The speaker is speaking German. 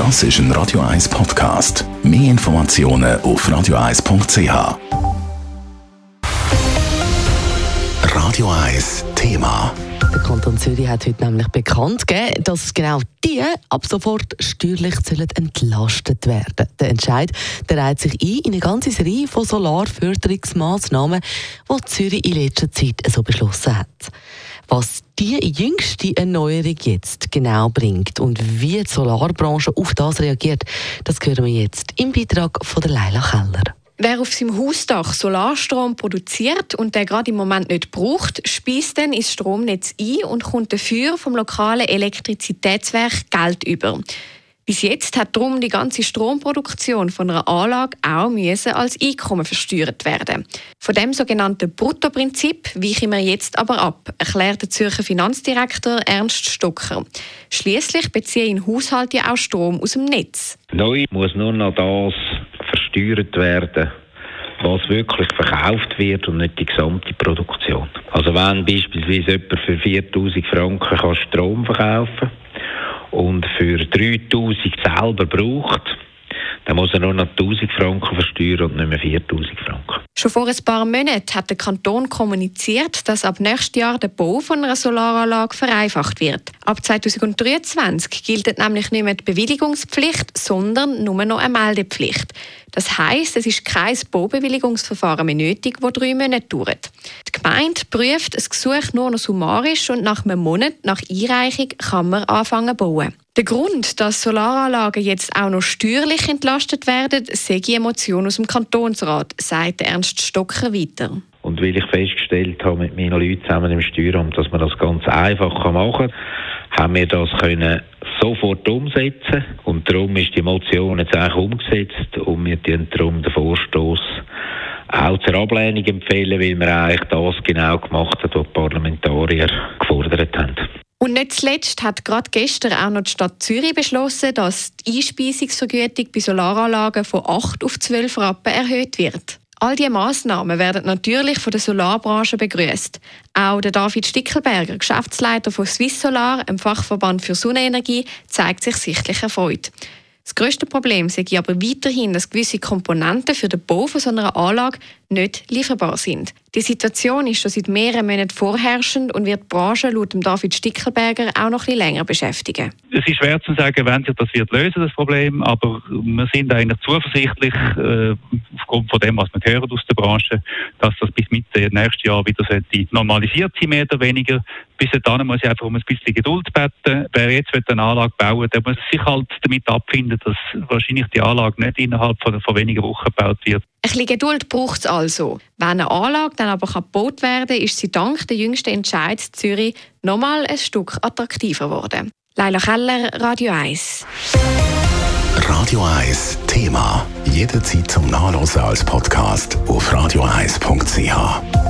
Das ist ein Radio 1 Podcast. Mehr Informationen auf radio1.ch. Radio 1 Thema. Der Kanton Zürich hat heute nämlich bekannt gegeben, dass genau die ab sofort steuerlich entlastet werden. Der Entscheid der reiht sich ein in eine ganze Serie von Solarförderungsmaßnahmen, die Zürich in letzter Zeit so beschlossen hat. Was die jüngste Erneuerung jetzt genau bringt und wie die Solarbranche auf das reagiert, das hören wir jetzt im Beitrag von der Leila Keller. Wer auf seinem Hausdach Solarstrom produziert und der gerade im Moment nicht braucht, speist dann ins Stromnetz ein und kommt dafür vom lokalen Elektrizitätswerk Geld über. Bis jetzt hat darum die ganze Stromproduktion von einer Anlage auch als Einkommen versteuert werden. Von dem sogenannten Bruttoprinzip weichen wir jetzt aber ab, erklärt der Zürcher Finanzdirektor Ernst Stocker. Schließlich beziehen Haushalte auch Strom aus dem Netz. Neu muss nur noch das versteuert werden, was wirklich verkauft wird und nicht die gesamte Produktion. Also wenn beispielsweise jemand für 4000 Franken Strom verkaufen kann, und für 3000 selber braucht, dann muss er nur noch 1000 Franken versteuern und nicht mehr 4000 Franken. Schon vor ein paar Monaten hat der Kanton kommuniziert, dass ab nächstes Jahr der Bau von einer Solaranlage vereinfacht wird. Ab 2023 gilt nämlich nicht mehr die Bewilligungspflicht, sondern nur noch eine Meldepflicht. Das heisst, es ist kein Baubewilligungsverfahren mehr nötig, das drei Monate dauert. Die Gemeinde prüft das Gesuch nur noch summarisch und nach einem Monat nach Einreichung kann man anfangen zu bauen. Der Grund, dass Solaranlagen jetzt auch noch steuerlich entlastet werden, sei die Emotion aus dem Kantonsrat, sagt Ernst Stocker weiter. Und weil ich festgestellt habe mit meinen Leuten zusammen im Steueramt, dass man das ganz einfach machen kann, haben wir das können sofort umsetzen und darum ist die Motion jetzt eigentlich umgesetzt und wir den darum den Vorstoß auch zur Ablehnung empfehlen, weil wir eigentlich das genau gemacht haben, was die Parlamentarier gefordert haben. Und nicht zuletzt hat gerade gestern auch noch die Stadt Zürich beschlossen, dass die Einspeisungsvergütung bei Solaranlagen von 8 auf 12 Rappen erhöht wird. All diese Massnahmen werden natürlich von der Solarbranche begrüßt. Auch der David Stickelberger, Geschäftsleiter von Swiss Solar, einem Fachverband für Sonnenenergie, zeigt sich sichtlich erfreut. Das grösste Problem sei aber weiterhin, dass gewisse Komponenten für den Bau von so einer Anlage nicht lieferbar sind. Die Situation ist schon seit mehreren Monaten vorherrschend und wird die Branche laut David Stickelberger auch noch ein bisschen länger beschäftigen. Es ist schwer zu sagen, wenn sich das wird lösen, das Problem, aber wir sind eigentlich zuversichtlich, äh, aufgrund von dem, was wir hören aus der Branche, dass das bis Mitte nächstes Jahr wieder normalisiert sein mehr oder weniger. Bis dahin muss ich einfach um ein bisschen Geduld beten. Wer jetzt eine Anlage bauen der muss sich halt damit abfinden, dass wahrscheinlich die Anlage nicht innerhalb von, von wenigen Wochen gebaut wird. Ein bisschen Geduld braucht es also. Wenn eine Anlage dann aber gebaut werden kann, ist sie dank der jüngsten Entscheid Zürich nochmal ein Stück attraktiver geworden. Leila Keller, Radio 1. Radio 1 Thema. Jederzeit zum Nachlesen als Podcast auf radio1.ch.